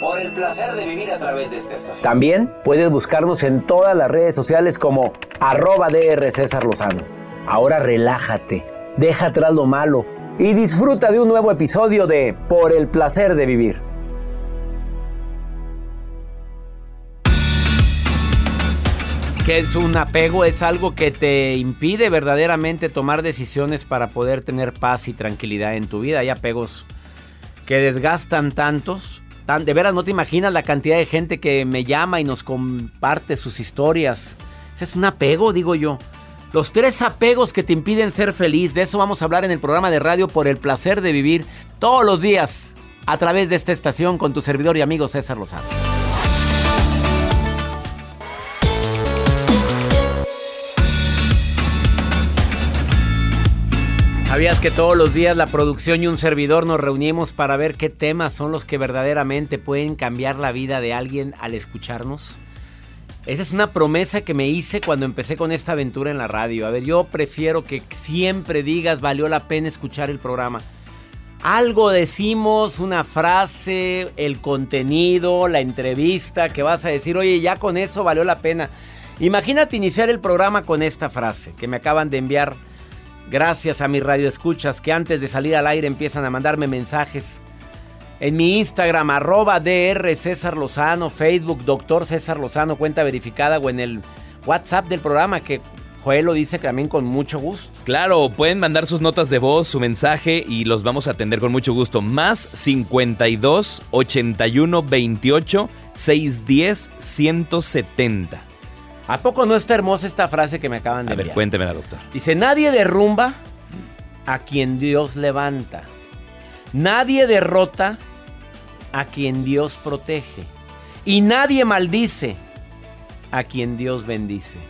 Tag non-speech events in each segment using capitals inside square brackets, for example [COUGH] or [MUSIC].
Por el placer de vivir a través de esta estación. También puedes buscarnos en todas las redes sociales como arroba DR César Lozano. Ahora relájate, deja atrás lo malo y disfruta de un nuevo episodio de Por el placer de vivir. ¿Qué es un apego? Es algo que te impide verdaderamente tomar decisiones para poder tener paz y tranquilidad en tu vida. Hay apegos que desgastan tantos de veras no te imaginas la cantidad de gente que me llama y nos comparte sus historias. Ese es un apego, digo yo. Los tres apegos que te impiden ser feliz, de eso vamos a hablar en el programa de radio por el placer de vivir todos los días a través de esta estación con tu servidor y amigo César Lozano. ¿Sabías que todos los días la producción y un servidor nos reunimos para ver qué temas son los que verdaderamente pueden cambiar la vida de alguien al escucharnos? Esa es una promesa que me hice cuando empecé con esta aventura en la radio. A ver, yo prefiero que siempre digas valió la pena escuchar el programa. Algo decimos, una frase, el contenido, la entrevista, que vas a decir, oye, ya con eso valió la pena. Imagínate iniciar el programa con esta frase que me acaban de enviar Gracias a mis radioescuchas que antes de salir al aire empiezan a mandarme mensajes. En mi Instagram, arroba DR César Lozano, Facebook, Doctor César Lozano, cuenta verificada, o en el WhatsApp del programa que Joel lo dice también con mucho gusto. Claro, pueden mandar sus notas de voz, su mensaje y los vamos a atender con mucho gusto. Más 52 81 28 610 170. ¿A poco no está hermosa esta frase que me acaban de A ver, cuéntemela, doctor. Dice, nadie derrumba a quien Dios levanta. Nadie derrota a quien Dios protege. Y nadie maldice a quien Dios bendice.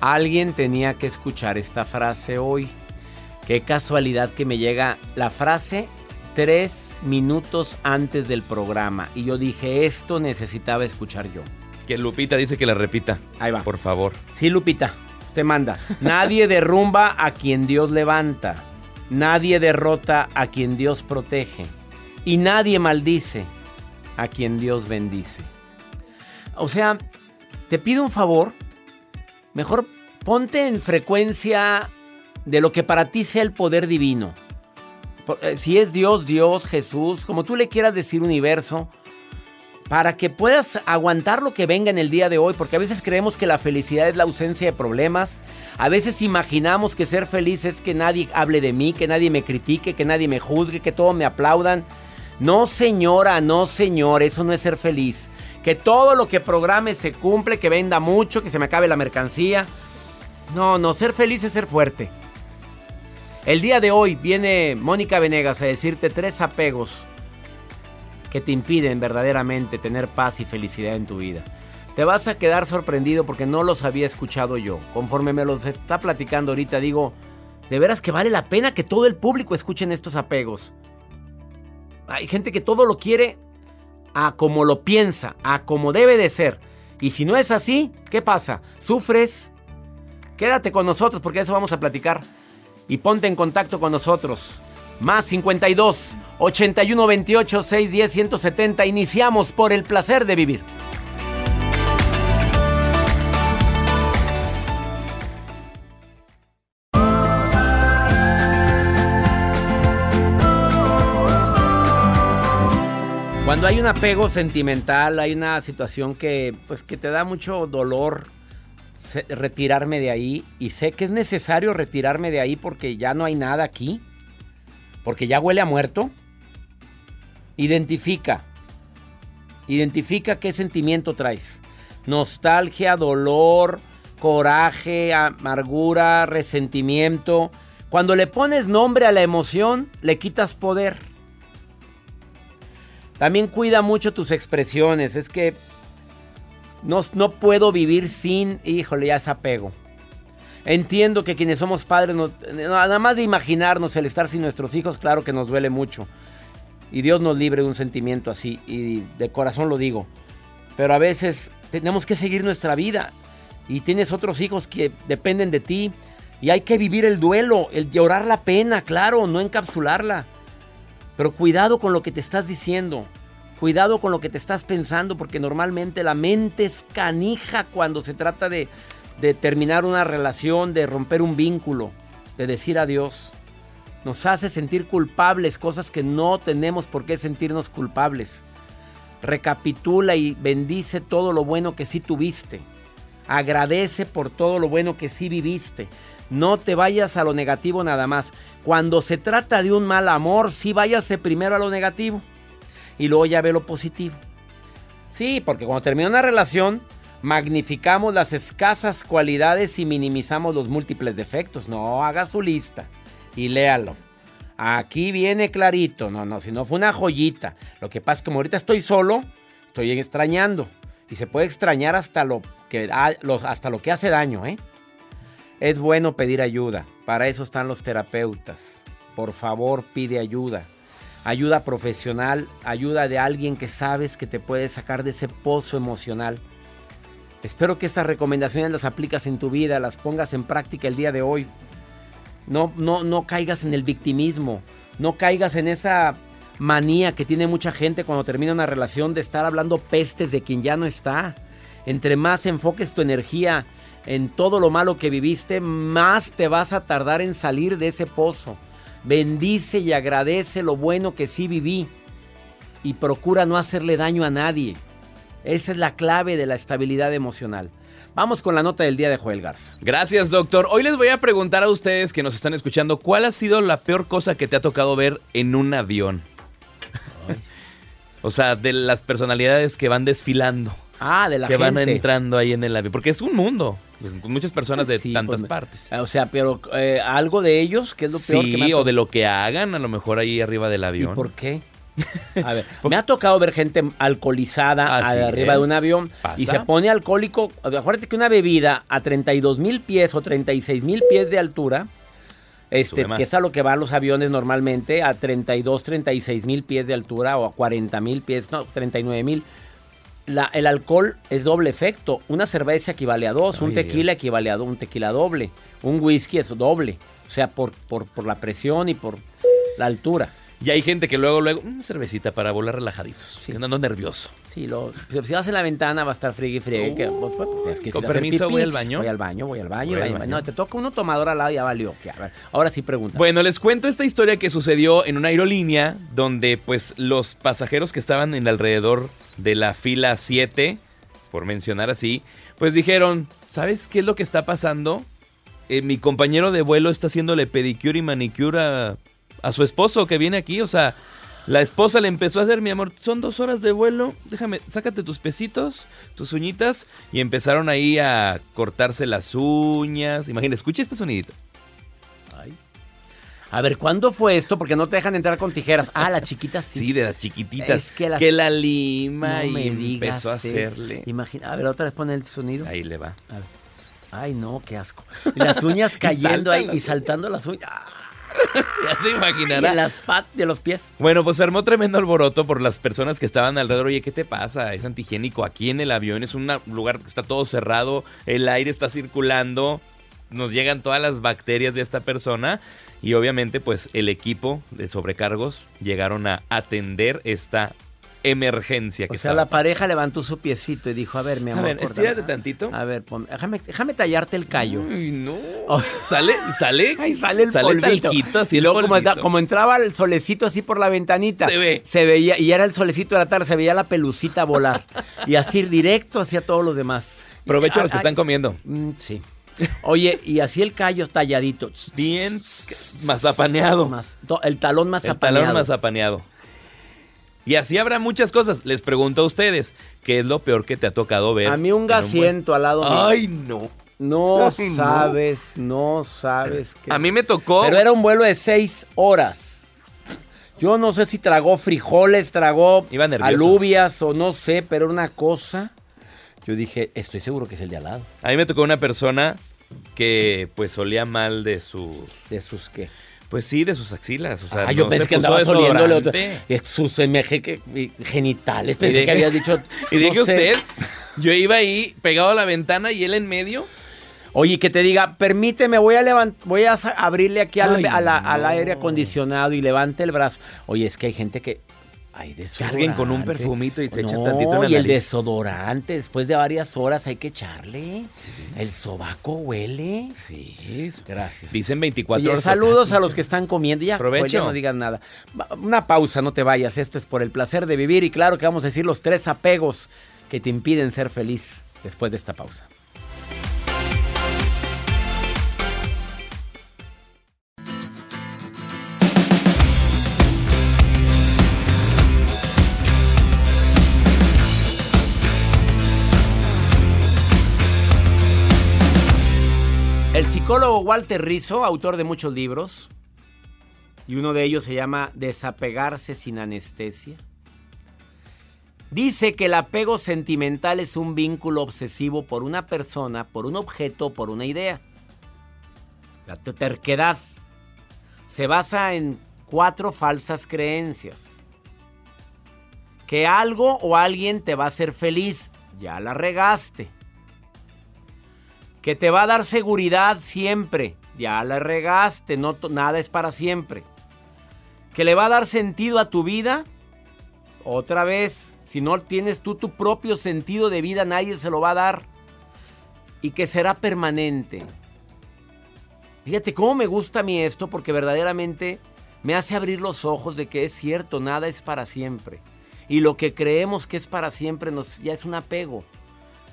Alguien tenía que escuchar esta frase hoy. Qué casualidad que me llega la frase tres minutos antes del programa. Y yo dije, esto necesitaba escuchar yo. Que Lupita dice que la repita. Ahí va. Por favor. Sí, Lupita. Usted manda. Nadie derrumba a quien Dios levanta. Nadie derrota a quien Dios protege. Y nadie maldice a quien Dios bendice. O sea, te pido un favor. Mejor ponte en frecuencia de lo que para ti sea el poder divino. Eh, si es Dios, Dios, Jesús, como tú le quieras decir universo, para que puedas aguantar lo que venga en el día de hoy, porque a veces creemos que la felicidad es la ausencia de problemas, a veces imaginamos que ser feliz es que nadie hable de mí, que nadie me critique, que nadie me juzgue, que todos me aplaudan. No señora, no señor, eso no es ser feliz. Que todo lo que programe se cumple, que venda mucho, que se me acabe la mercancía. No, no, ser feliz es ser fuerte. El día de hoy viene Mónica Venegas a decirte tres apegos que te impiden verdaderamente tener paz y felicidad en tu vida. Te vas a quedar sorprendido porque no los había escuchado yo. Conforme me los está platicando ahorita, digo, de veras que vale la pena que todo el público escuchen estos apegos. Hay gente que todo lo quiere a como lo piensa, a como debe de ser. Y si no es así, ¿qué pasa? ¿Sufres? Quédate con nosotros porque eso vamos a platicar y ponte en contacto con nosotros. Más 52 81 28 610 170. Iniciamos por el placer de vivir. Cuando hay un apego sentimental, hay una situación que pues que te da mucho dolor, retirarme de ahí y sé que es necesario retirarme de ahí porque ya no hay nada aquí, porque ya huele a muerto. Identifica, identifica qué sentimiento traes. Nostalgia, dolor, coraje, amargura, resentimiento. Cuando le pones nombre a la emoción, le quitas poder. También cuida mucho tus expresiones. Es que No, no puedo vivir sin, híjole, ya es apego. Entiendo que quienes somos padres, nada más de imaginarnos el estar sin nuestros hijos, claro que nos duele mucho. Y Dios nos libre de un sentimiento así, y de corazón lo digo. Pero a veces tenemos que seguir nuestra vida. Y tienes otros hijos que dependen de ti. Y hay que vivir el duelo, el llorar la pena, claro, no encapsularla. Pero cuidado con lo que te estás diciendo. Cuidado con lo que te estás pensando, porque normalmente la mente es canija cuando se trata de, terminar una relación, de romper un vínculo, de decir adiós. Nos hace sentir culpables, cosas que no tenemos por qué sentirnos culpables. Recapitula y bendice todo lo bueno que sí tuviste. Agradece por todo lo bueno que sí viviste. No te vayas a lo negativo nada más. Cuando se trata de un mal amor, sí váyase primero a lo negativo y luego ya ve lo positivo. Sí, porque cuando termina una relación, magnificamos las escasas cualidades y minimizamos los múltiples defectos. No, haga su lista y léalo. Aquí viene clarito. No, no, si no fue una joyita. Lo que pasa es que como ahorita estoy solo, estoy extrañando. Y se puede extrañar hasta lo que, hasta lo que hace daño, ¿eh? Es bueno pedir ayuda. Para eso están los terapeutas. Por favor, pide ayuda. Ayuda profesional, ayuda de alguien que sabes que te puede sacar de ese pozo emocional. Espero que estas recomendaciones las aplicas en tu vida, las pongas en práctica el día de hoy. No, no, no caigas en el victimismo. No caigas en esa manía que tiene mucha gente cuando termina una relación de estar hablando pestes de quien ya no está. Entre más enfoques tu energía en todo lo malo que viviste, más te vas a tardar en salir de ese pozo. Bendice y agradece lo bueno que sí viví y procura no hacerle daño a nadie. Esa es la clave de la estabilidad emocional. Vamos con la nota del día de Joel Garza. Gracias, doctor. Hoy les voy a preguntar a ustedes que nos están escuchando, ¿cuál ha sido la peor cosa que te ha tocado ver en un avión? [LAUGHS] o sea, de las personalidades que van desfilando. Ah, de la que van entrando ahí en el avión. Porque es un mundo. Pues, muchas personas de tantas pues, partes. O sea, pero eh, algo de ellos, que es lo peor que me o de lo que hagan, a lo mejor ahí arriba del avión. ¿Y por qué? [LAUGHS] A ver, me ha tocado ver gente alcoholizada arriba de un avión y se pone alcohólico. Acuérdate que una bebida a 32 mil pies o 36 mil pies de altura, este, que es a lo que van los aviones normalmente, a 32, 36 mil pies de altura o a 40 mil pies, no, 39 mil. El alcohol es doble efecto. Una cerveza equivale a dos, un tequila equivale a un tequila doble, un whisky es doble. O sea, por, por, por la presión y por la altura. Y hay gente que luego, luego, una cervecita para volar relajaditos, sí. no, nervioso. Sí, lo, si vas en la ventana va a estar frío y frío. Uh, pues, pues, que, con permiso, voy al baño. Voy al baño, voy al baño. No, te toca uno tomador al lado y ya valió. ahora sí pregunta. Bueno, les cuento esta historia que sucedió en una aerolínea donde pues los pasajeros que estaban en alrededor de la fila 7, por mencionar así, pues dijeron, ¿sabes qué es lo que está pasando? Eh, mi compañero de vuelo está haciéndole pedicure y manicure a a su esposo que viene aquí. O sea, la esposa le empezó a hacer, mi amor, son dos horas de vuelo, déjame, sácate tus pesitos, tus uñitas. Y empezaron ahí a cortarse las uñas. Imagina, escucha este sonidito. Ay. A ver, ¿cuándo fue esto? Porque no te dejan entrar con tijeras. Ah, la chiquita sí. [LAUGHS] Sí, de las chiquititas. Es que, que la lima y empezó a hacerle. Imagina, a ver, otra vez pone el sonido. Ahí le va. Ay, no, qué asco. las uñas [LAUGHS] cayendo ahí y saltando las uñas. [LAUGHS] ya se imaginará. De las pat de los pies. Bueno, pues se armó tremendo alboroto por las personas que estaban alrededor. Oye, ¿qué te pasa? Es antihigiénico. Aquí en el avión es un lugar que está todo cerrado, el aire está circulando, nos llegan todas las bacterias de esta persona. Y obviamente, pues el equipo de sobrecargos llegaron a atender esta emergencia que O sea, la pareja levantó su piecito y dijo, a ver, mi amor. A ver, estírate tantito. A ver, déjame, déjame tallarte el callo. Ay, no. Oh. Sale, sale. [LAUGHS] Ay, sale el sale talquito, así luego, como, entraba el solecito así por la ventanita. Se ve. Se veía, y era el solecito de la tarde, se veía la pelucita volar. [LAUGHS] y así directo hacia todos los demás. Provecho a los que están comiendo. Mm, sí. Oye, y así el callo talladito. Bien mazapaneado. el talón más El talón mazapaneado. Y así habrá muchas cosas. Les pregunto a ustedes, ¿qué es lo peor que te ha tocado ver? A mí un gasiento al lado mío. Ay, no. No sabes, no, sabes qué. A mí me tocó. Pero era un vuelo de seis horas. Yo no sé si tragó frijoles, tragó alubias o no sé, pero una cosa. yo dije, estoy seguro que es el de al lado. A mí me tocó una persona que pues olía mal de sus... ¿De sus qué? Pues sí, de sus axilas. O sea, ah, yo no pensé se que andaba oliéndole otro- sus MG genitales. Pensé de- que habías dicho. [LAUGHS] Y dije sé. usted, yo iba ahí pegado a la ventana y él en medio. Oye, que te diga, permíteme, voy a levant voy a abrirle aquí al, Ay, a la- al aire acondicionado y levante el brazo. Oye, es que hay gente que. Ay, desodorante. Carguen con un perfumito y se no, echan tantito en la y el nariz. desodorante, después de varias horas hay que echarle. El sobaco huele. Sí. Gracias. Dicen 24 Oye, horas. saludos a los que están comiendo. Ya, Provecho. ya no digas nada. Una pausa, no te vayas. Esto es por el placer de vivir. Y claro que vamos a decir los tres apegos que te impiden ser feliz después de esta pausa. El psicólogo Walter Rizzo, autor de muchos libros, y uno de ellos se llama Desapegarse sin anestesia, dice que el apego sentimental es un vínculo obsesivo por una persona, por un objeto, por una idea. La te- terquedad se basa en cuatro falsas creencias. Que algo o alguien te va a hacer feliz, ya la regaste que te va a dar seguridad siempre. Ya la regaste, no nada es para siempre. Que le va a dar sentido a tu vida. Otra vez, si no tienes tú tu propio sentido de vida, nadie se lo va a dar. Y que será permanente. Fíjate cómo me gusta a mí esto porque verdaderamente me hace abrir los ojos de que es cierto, nada es para siempre. Y lo que creemos que es para siempre nos, ya es un apego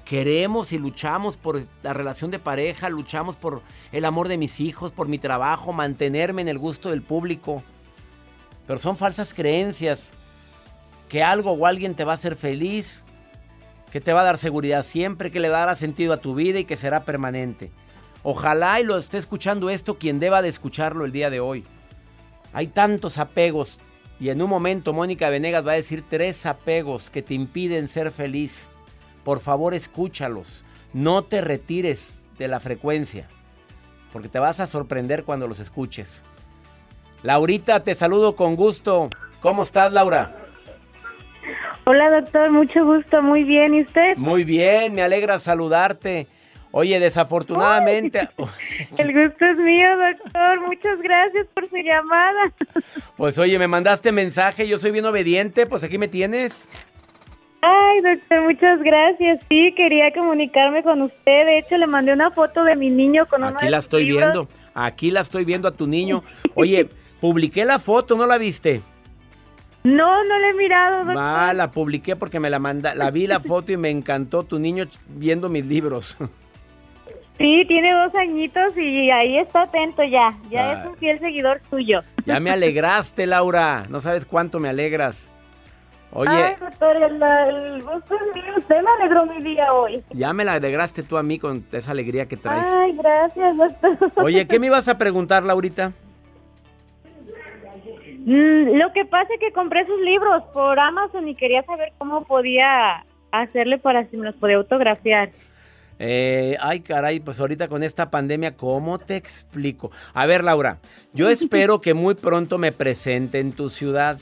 queremos y luchamos por la relación de pareja, luchamos por el amor de mis hijos, por mi trabajo, mantenerme en el gusto del público. Pero son falsas creencias que algo o alguien te va a hacer feliz, que te va a dar seguridad siempre, que le dará sentido a tu vida y que será permanente. Ojalá y lo esté escuchando esto quien deba de escucharlo el día de hoy. Hay tantos apegos y en un momento Mónica Venegas va a decir tres apegos que te impiden ser feliz. Por favor, escúchalos. No te retires de la frecuencia, porque te vas a sorprender cuando los escuches. Laurita, te saludo con gusto. ¿Cómo estás, Laura? Hola doctor, mucho gusto, muy bien. ¿Y usted? Muy bien, me alegra saludarte. Oye, desafortunadamente, [LAUGHS] El gusto es mío, doctor. Muchas gracias por su llamada. pues oye, me mandaste mensaje, yo soy bien obediente, pues aquí me tienes. Ay, doctor, muchas gracias. Sí, quería comunicarme con usted. De hecho, le mandé una foto de mi niño con uno Aquí la estoy libros. viendo, aquí la estoy viendo a tu niño. [LAUGHS] Oye, publiqué la foto, ¿no la viste? No, no le he mirado, doctor. Va, la publiqué porque me la manda, la vi la foto y me encantó tu niño viendo mis libros. [LAUGHS] Sí, tiene dos añitos y ahí está atento ya. Ya es un fiel seguidor suyo. Ya me [LAUGHS] alegraste, Laura. No sabes cuánto me alegras. Oye, Ay, doctor, el, el gusto es mío. Usted me alegró mi día hoy. ya me la alegraste tú a mí con esa alegría que traes. Ay, gracias, doctor. [LAUGHS] Oye, ¿qué me ibas a preguntar, Laurita? Mm, lo que pasa es que compré sus libros por Amazon y quería saber cómo podía hacerle para si me los podía autografiar. Eh, ay, caray, pues ahorita con esta pandemia, ¿cómo te explico? A ver, Laura, yo [LAUGHS] espero que muy pronto me presente en tu ciudad.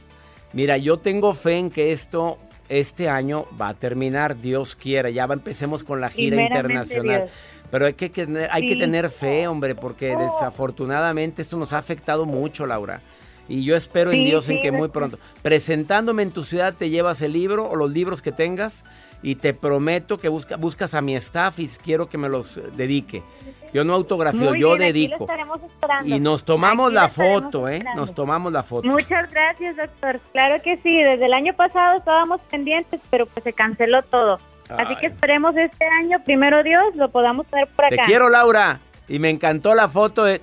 Mira, yo tengo fe en que esto este año va a terminar, Dios quiera. Ya va, empecemos con la gira internacional. Dios. Pero hay que, tener- hay que tener fe, hombre, porque desafortunadamente esto nos ha afectado mucho, Laura. Y yo espero en Sí, Dios en que muy pronto, presentándome en tu ciudad, te llevas el libro o los libros que tengas y te prometo que busca- buscas a mi staff y quiero que me los eh, dedique. Yo no autografío, Muy yo bien, dedico. Y nos tomamos Aquí la foto, ¿eh? esperando. Nos tomamos la foto. Muchas gracias, doctor. Claro que sí, desde el año pasado estábamos pendientes, pero pues se canceló todo. Así que esperemos este año, primero Dios, lo podamos tener por Te acá. quiero, Laura. Y me encantó la foto de.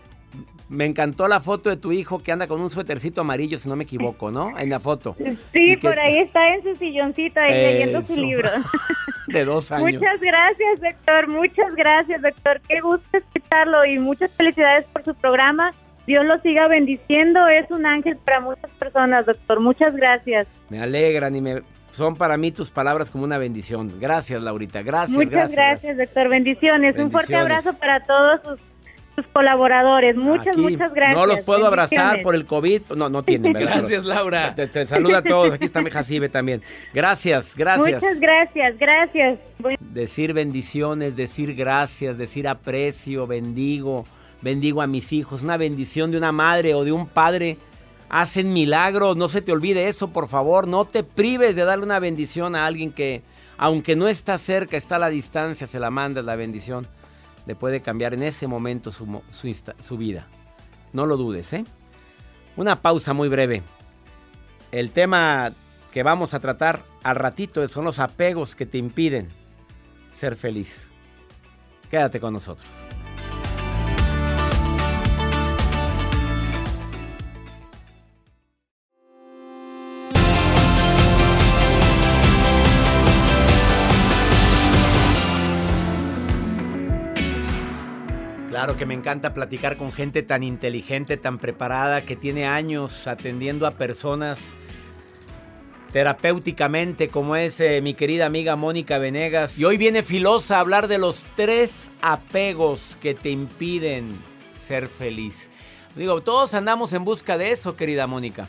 Me encantó la foto de tu hijo que anda con un suétercito amarillo, si no me equivoco, ¿no? En la foto. Sí, ¿Y qué- por ahí está en su silloncito ahí leyendo su libro. [LAUGHS] De dos años. Muchas gracias, doctor. Muchas gracias, doctor. Qué gusto escucharlo y muchas felicidades por su programa. Dios lo siga bendiciendo. Es un ángel para muchas personas, doctor. Muchas gracias. Me alegran y me. son para mí tus palabras como una bendición. Gracias, Laurita. Gracias, Muchas gracias. gracias, doctor. Bendiciones. Un fuerte Bendiciones. abrazo para todos sus, sus colaboradores. Muchas, Aquí muchas gracias. No los puedo abrazar por el COVID. No, no tienen, ¿verdad? [LAUGHS] Gracias, Laura. Te, te saluda a todos. Aquí está mi Jacibe también. Gracias, gracias. Muchas gracias, gracias. Voy- Decir bendiciones, decir gracias, decir aprecio, bendigo, bendigo a mis hijos. Una bendición de una madre o de un padre. Hacen milagros, no se te olvide eso, por favor. No te prives de darle una bendición a alguien que, aunque no está cerca, está a la distancia, se la mandas la bendición. Puede cambiar en ese momento su, su vida. No lo dudes, ¿eh? Una pausa muy breve. El tema que vamos a tratar al ratito son los apegos que te impiden ser feliz. Quédate con nosotros. Claro que me encanta platicar con gente tan inteligente, tan preparada, que tiene años atendiendo a personas terapéuticamente, como es eh, mi querida amiga Mónica Venegas. Y hoy viene Filosa a hablar de los tres apegos que te impiden ser feliz. Digo, todos andamos en busca de eso, querida Mónica.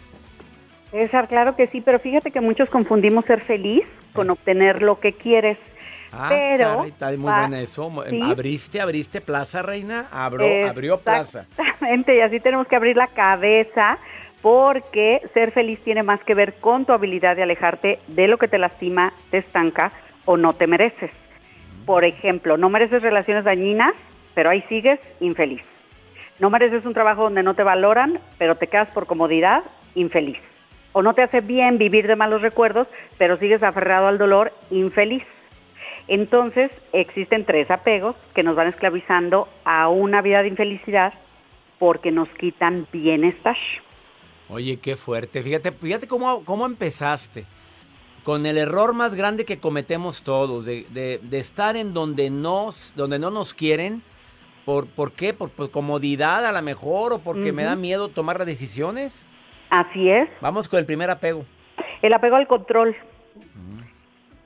César, claro que sí, pero fíjate que muchos confundimos ser feliz con obtener lo que quieres. Ah, Pero está muy va- eso. sí. Abriste, abriste plaza, reina. Abro, abrió plaza. Exactamente, y así tenemos que abrir la cabeza porque ser feliz tiene más que ver con tu habilidad de alejarte de lo que te lastima, te estanca o no te mereces. Por ejemplo, no mereces relaciones dañinas, pero ahí sigues infeliz. No mereces un trabajo donde no te valoran, pero te quedas por comodidad, infeliz. O no te hace bien vivir de malos recuerdos, pero sigues aferrado al dolor, infeliz. Entonces, existen tres apegos que nos van esclavizando a una vida de infelicidad porque nos quitan bienestar. Oye, qué fuerte. Fíjate, fíjate cómo, cómo empezaste. Con el error más grande que cometemos todos, de, de- de estar en donde, nos, donde no nos quieren. ¿Por, ¿Por qué? ¿Por, por comodidad a lo mejor o porque me da miedo tomar las decisiones? Así es, Vamos con el primer apego. el apego al control.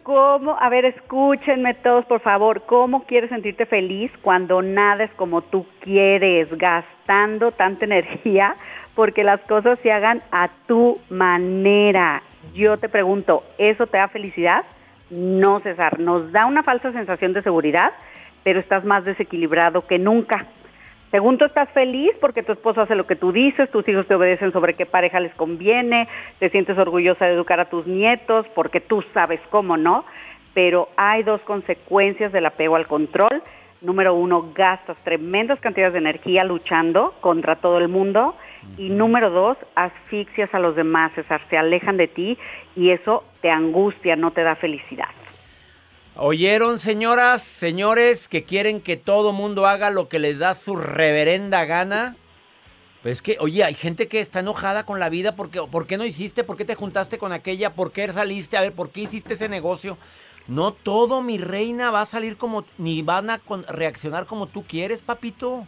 ¿Cómo? A ver, escúchenme todos, por favor. ¿Cómo quieres sentirte feliz cuando nada es como tú quieres, gastando tanta energía porque las cosas se hagan a tu manera? Yo te pregunto, ¿eso te da felicidad? No, César. Nos da una falsa sensación de seguridad, pero estás más desequilibrado que nunca. Según tú estás feliz porque tu esposo hace lo que tú dices, tus hijos te obedecen sobre qué pareja les conviene, te sientes orgullosa de educar a tus nietos porque tú sabes cómo, ¿no? Pero hay dos consecuencias del apego al control. Número uno, gastas tremendas cantidades de energía luchando contra todo el mundo. Y número dos, asfixias a los demás, César, se alejan de ti y eso te angustia, no te da felicidad. ¿Oyeron, señoras, señores, que quieren que todo mundo haga lo que les da su reverenda gana? Pues es que, oye, hay gente que está enojada con la vida porque, ¿por qué no hiciste? ¿Por qué te juntaste con aquella? ¿Por qué saliste? A ver, ¿por qué hiciste ese negocio? No todo, mi reina, va a salir como, ni van a con- reaccionar como tú quieres, papito.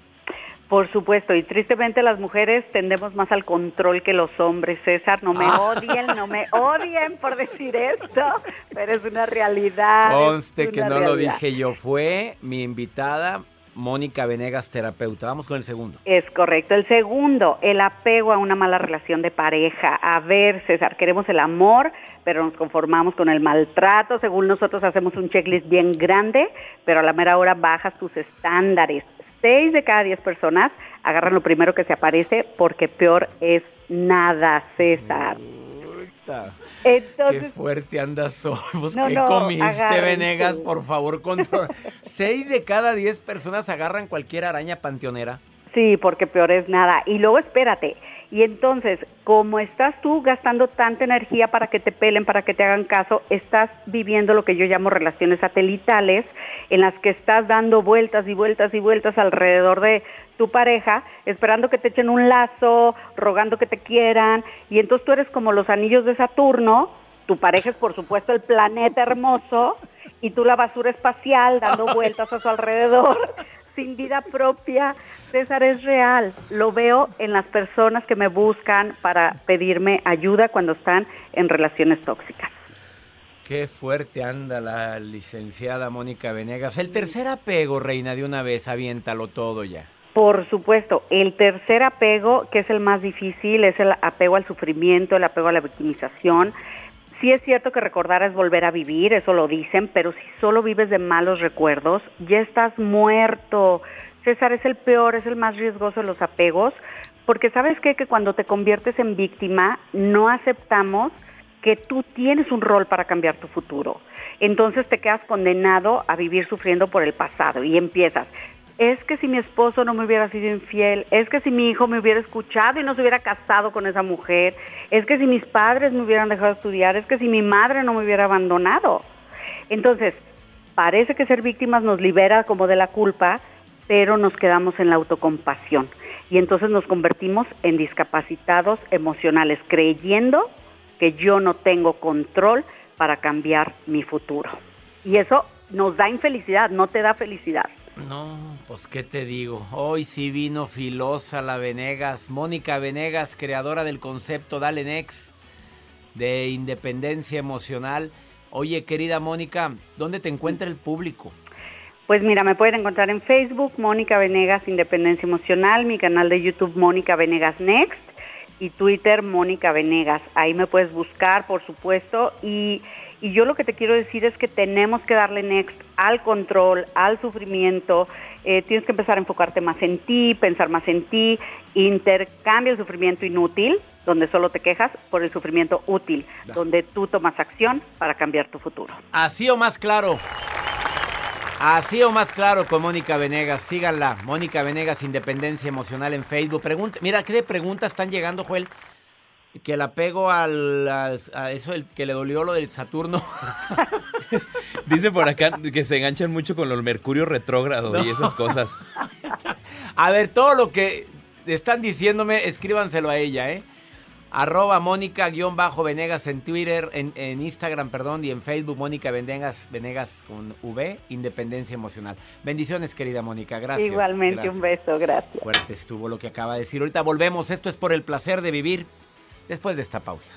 Por supuesto, y tristemente las mujeres tendemos más al control que los hombres, César. No me Ah. odien, no me odien por decir esto, pero es una realidad. Conste que no lo dije yo, fue mi invitada, Mónica Venegas, terapeuta. Vamos con el segundo. Es correcto. El segundo, el apego a una mala relación de pareja. A ver, César, queremos el amor, pero nos conformamos con el maltrato. Según nosotros hacemos un checklist bien grande, pero a la mera hora bajas tus estándares. Seis de cada diez personas agarran lo primero que se aparece porque peor es nada, César. Puta, Qué fuerte andas hoy. Pues, No, ¿Qué no, comiste, agárrense. Venegas? Por favor, controla. Seis de cada diez personas agarran cualquier araña panteonera. Sí, porque peor es nada. Y luego espérate. Y entonces, como estás tú gastando tanta energía para que te pelen, para que te hagan caso, estás viviendo lo que yo llamo relaciones satelitales, en las que estás dando vueltas y vueltas y vueltas alrededor de tu pareja, esperando que te echen un lazo, rogando que te quieran, y entonces tú eres como los anillos de Saturno, tu pareja es por supuesto el planeta hermoso, y tú la basura espacial dando [LAUGHS] vueltas a su alrededor, sin vida propia. César es real, lo veo en las personas que me buscan para pedirme ayuda cuando están en relaciones tóxicas. Qué fuerte anda la licenciada Mónica Venegas. El tercer apego, reina, de una vez, aviéntalo todo ya. Por supuesto, el tercer apego, que es el más difícil, es el apego al sufrimiento, el apego a la victimización. Sí es cierto que recordar es volver a vivir, eso lo dicen, pero si solo vives de malos recuerdos, ya estás muerto. César es el peor, es el más riesgoso de los apegos, porque sabes qué? que cuando te conviertes en víctima, no aceptamos que tú tienes un rol para cambiar tu futuro. Entonces te quedas condenado a vivir sufriendo por el pasado y empiezas. Es que si mi esposo no me hubiera sido infiel, es que si mi hijo me hubiera escuchado y no se hubiera casado con esa mujer, es que si mis padres me hubieran dejado estudiar, es que si mi madre no me hubiera abandonado. Entonces, parece que ser víctimas nos libera como de la culpa, pero nos quedamos en la autocompasión. Y entonces nos convertimos en discapacitados emocionales, creyendo que yo no tengo control para cambiar mi futuro. Y eso nos da infelicidad, no te da felicidad. No, pues qué te digo. Hoy sí vino filosa la Venegas, Mónica Venegas, creadora del concepto Dale Next de independencia emocional. Oye, querida Mónica, ¿dónde te encuentra el público? Pues mira, me pueden encontrar en Facebook, Mónica Venegas Independencia Emocional, mi canal de YouTube, Mónica Venegas Next y Twitter Mónica Venegas. Ahí me puedes buscar, por supuesto. Y, y, yo lo que te quiero decir es que tenemos que darle next al control, al sufrimiento. Eh, tienes que empezar a enfocarte más en ti, pensar más en ti. Intercambia el sufrimiento inútil, donde solo te quejas, por el sufrimiento útil, donde tú tomas acción para cambiar tu futuro. Así o más claro. Así o más claro con Mónica Venegas. Síganla. Mónica Venegas, Independencia Emocional en Facebook. Pregunta, mira, ¿qué de preguntas están llegando, Joel? Que el apego al, a eso el, que le dolió lo del Saturno. [LAUGHS] Dice por acá que se enganchan mucho con los Mercurio retrógrado y esas cosas. [LAUGHS] A ver, todo lo que están diciéndome, escríbanselo a ella, ¿eh? Arroba Mónica-Venegas en Twitter, en, Instagram, perdón, y en Facebook, Mónica Venegas, Venegas con V, Independencia Emocional. Bendiciones, querida Mónica, gracias. Igualmente, un beso, gracias. Fuerte estuvo lo que acaba de decir. Ahorita volvemos, esto es por el placer de vivir después de esta pausa.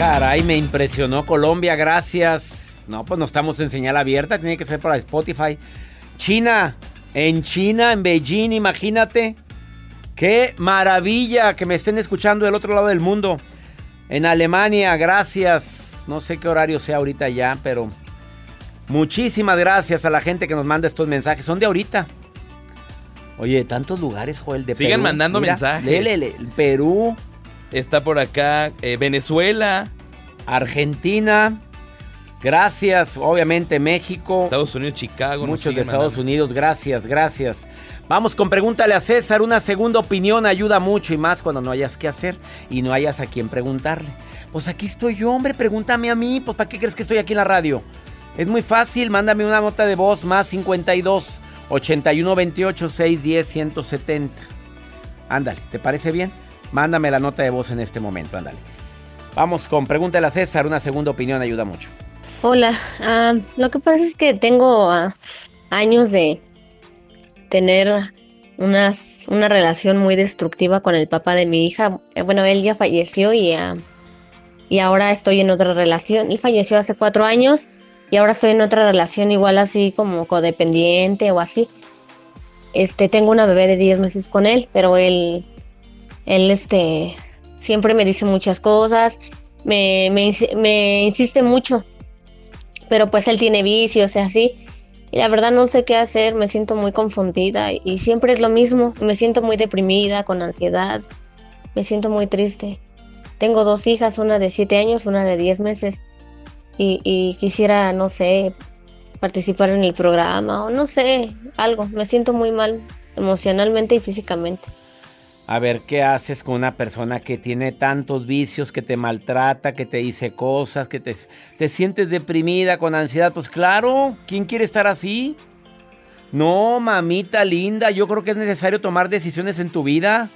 Caray, me impresionó Colombia, gracias. No, pues no estamos en señal abierta, tiene que ser para Spotify. China, en China, en Beijing, imagínate. Qué maravilla que me estén escuchando del otro lado del mundo. En Alemania, gracias. No sé qué horario sea ahorita ya, pero muchísimas gracias a la gente que nos manda estos mensajes. Son de ahorita. Oye, tantos lugares, Joel, de Sigan mandando mensajes. Lele, Perú, Está por acá eh, Venezuela. Argentina. Gracias, obviamente México. Estados Unidos, Chicago. Muchos de Estados Unidos, gracias, gracias. Vamos con pregúntale a César. Una segunda opinión ayuda mucho y más cuando no hayas qué hacer y no hayas a quién preguntarle. Pues aquí estoy yo, hombre, pregúntame a mí. Pues ¿para qué crees que estoy aquí en la radio? Es muy fácil, mándame una nota de voz más 52 81 28 610 170. Ándale, ¿te parece bien? Mándame la nota de voz en este momento, ándale. Vamos con Pregúntale a César, una segunda opinión ayuda mucho. Hola, ah, lo que pasa es que tengo ah, años de tener una, una relación muy destructiva con el papá de mi hija. Eh, bueno, él ya falleció y, ah, y ahora estoy en otra relación. Él falleció hace cuatro años y ahora estoy en otra relación igual así como codependiente o así. Este, tengo una bebé de 10 meses con él, pero él él este, siempre me dice muchas cosas, me, me, insiste mucho, pero pues él tiene vicios y así. Y la verdad no sé qué hacer, me siento muy confundida y siempre es lo mismo, me siento muy deprimida, con ansiedad, me siento muy triste. Tengo dos hijas, una de 7 años, una de 10 meses. Y, y quisiera, no sé, participar en el programa o no sé, algo, me siento muy mal emocionalmente y físicamente a ver qué haces con una persona que tiene tantos vicios, que te maltrata, que te dice cosas, que te, te sientes deprimida, con ansiedad. Pues claro, ¿quién quiere estar así? No, mamita linda, yo creo que es necesario tomar decisiones en tu vida.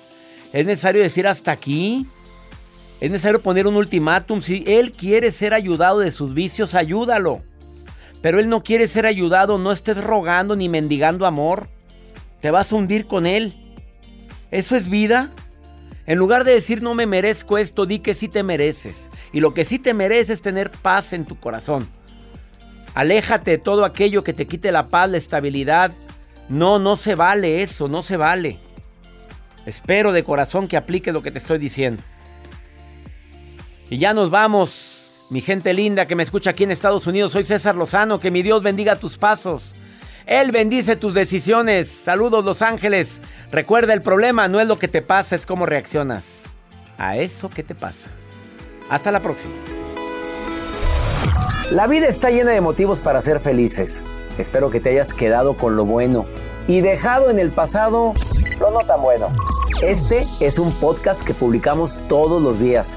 Es necesario decir hasta aquí. Es necesario poner un ultimátum. Si él quiere ser ayudado de sus vicios, ayúdalo. pero él no quiere ser ayudado, no estés rogando ni mendigando amor. Te vas a hundir con él. ¿Eso es vida? En lugar de decir no me merezco esto, di que sí te mereces. Y lo que sí te mereces es tener paz en tu corazón. Aléjate de todo aquello que te quite la paz, la estabilidad. No, no se vale eso, no se vale. Espero de corazón que aplique lo que te estoy diciendo. Y ya nos vamos, mi gente linda que me escucha aquí en Estados Unidos. Soy César Lozano, que mi Dios bendiga tus pasos. Él bendice tus decisiones. Saludos Los Ángeles. Recuerda, el problema no es lo que te pasa, es cómo reaccionas a eso que te pasa. Hasta la próxima. La vida está llena de motivos para ser felices. Espero que te hayas quedado con lo bueno y dejado en el pasado lo no tan bueno. Este es un podcast que publicamos todos los días,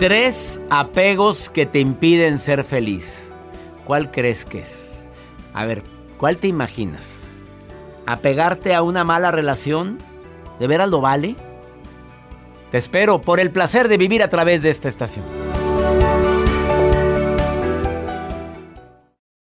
Tres apegos que te impiden ser feliz. ¿Cuál crees que es? A ver, ¿cuál te imaginas? ¿Apegarte a una mala relación? ¿De veras lo vale? Te espero por el placer de vivir a través de esta estación.